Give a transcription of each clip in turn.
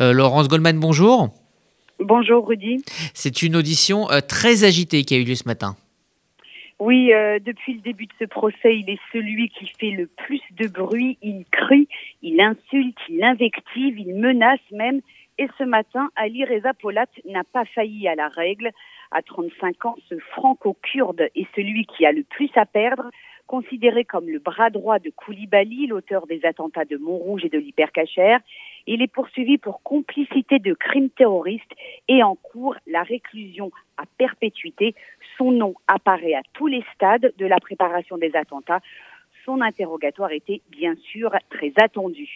Euh, Laurence Goldman, bonjour. Bonjour Rudy. C'est une audition euh, très agitée qui a eu lieu ce matin. Oui, euh, depuis le début de ce procès, il est celui qui fait le plus de bruit. Il crie, il insulte, il invective, il menace même. Et ce matin, Ali Reza Polat n'a pas failli à la règle. À 35 ans, ce franco-kurde est celui qui a le plus à perdre. Considéré comme le bras droit de Koulibaly, l'auteur des attentats de Montrouge et de l'Hypercacher, il est poursuivi pour complicité de crimes terroristes et en cours la réclusion à perpétuité. Son nom apparaît à tous les stades de la préparation des attentats. Son interrogatoire était bien sûr très attendu.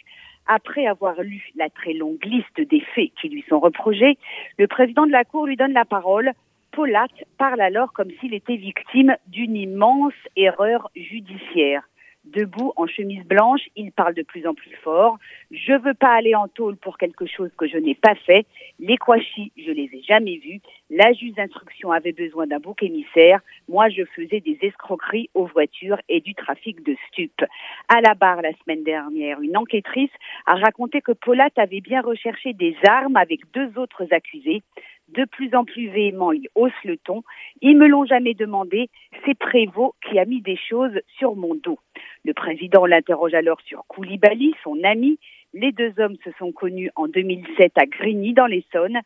Après avoir lu la très longue liste des faits qui lui sont reprochés, le président de la Cour lui donne la parole Polat parle alors comme s'il était victime d'une immense erreur judiciaire. Debout en chemise blanche, il parle de plus en plus fort. Je veux pas aller en tôle pour quelque chose que je n'ai pas fait. Les Kouachi, je les ai jamais vus. La juge d'instruction avait besoin d'un bouc émissaire. Moi, je faisais des escroqueries aux voitures et du trafic de stupes. À la barre la semaine dernière, une enquêtrice a raconté que Polat avait bien recherché des armes avec deux autres accusés de plus en plus véhément, il hausse le ton. Ils me l'ont jamais demandé. C'est Prévost qui a mis des choses sur mon dos. Le président l'interroge alors sur Koulibaly, son ami. Les deux hommes se sont connus en 2007 à Grigny, dans l'Essonne.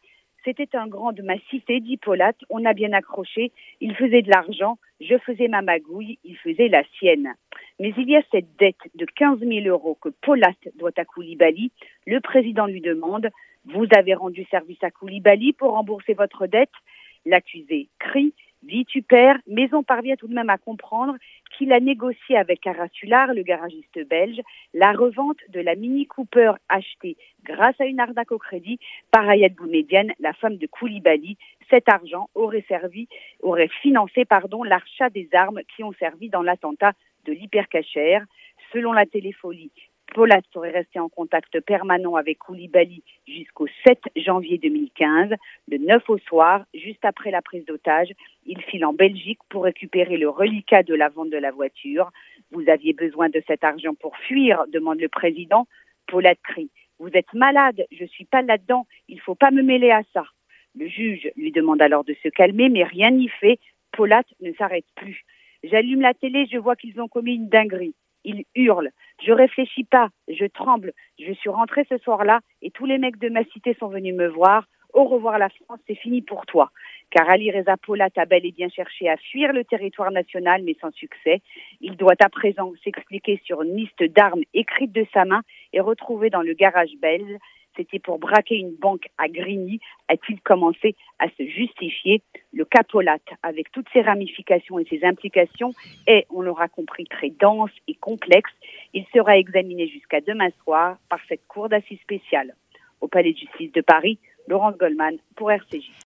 C'était un grand de ma cité, dit Polat. On a bien accroché. Il faisait de l'argent. Je faisais ma magouille. Il faisait la sienne. Mais il y a cette dette de 15 000 euros que Polat doit à Koulibaly. Le président lui demande vous avez rendu service à Koulibaly pour rembourser votre dette. L'accusé crie, vitupère, mais on parvient tout de même à comprendre qu'il a négocié avec Carasular, le garagiste belge, la revente de la Mini Cooper achetée grâce à une arnaque au crédit par Ayad Boumedienne, la femme de Koulibaly. Cet argent aurait servi, aurait financé, pardon, l'achat des armes qui ont servi dans l'attentat de l'hypercachère. Selon la téléphonie, Polat serait resté en contact permanent avec Koulibaly jusqu'au 7 janvier 2015. Le 9 au soir, juste après la prise d'otage, il file en Belgique pour récupérer le reliquat de la vente de la voiture. Vous aviez besoin de cet argent pour fuir, demande le président. Polat crie. Vous êtes malade, je ne suis pas là-dedans, il ne faut pas me mêler à ça. Le juge lui demande alors de se calmer, mais rien n'y fait. Polat ne s'arrête plus. J'allume la télé, je vois qu'ils ont commis une dinguerie il hurle. Je réfléchis pas, je tremble. Je suis rentré ce soir-là et tous les mecs de ma cité sont venus me voir. Au revoir la France, c'est fini pour toi. Car Ali Reza Polat a bel et bien cherché à fuir le territoire national, mais sans succès. Il doit à présent s'expliquer sur une liste d'armes écrite de sa main et retrouvée dans le garage belge. C'était pour braquer une banque à Grigny. A-t-il commencé à se justifier? Le capolat, avec toutes ses ramifications et ses implications, est, on l'aura compris, très dense et complexe. Il sera examiné jusqu'à demain soir par cette cour d'assises spéciale. Au Palais de justice de Paris, Laurence Goldman pour RCJ.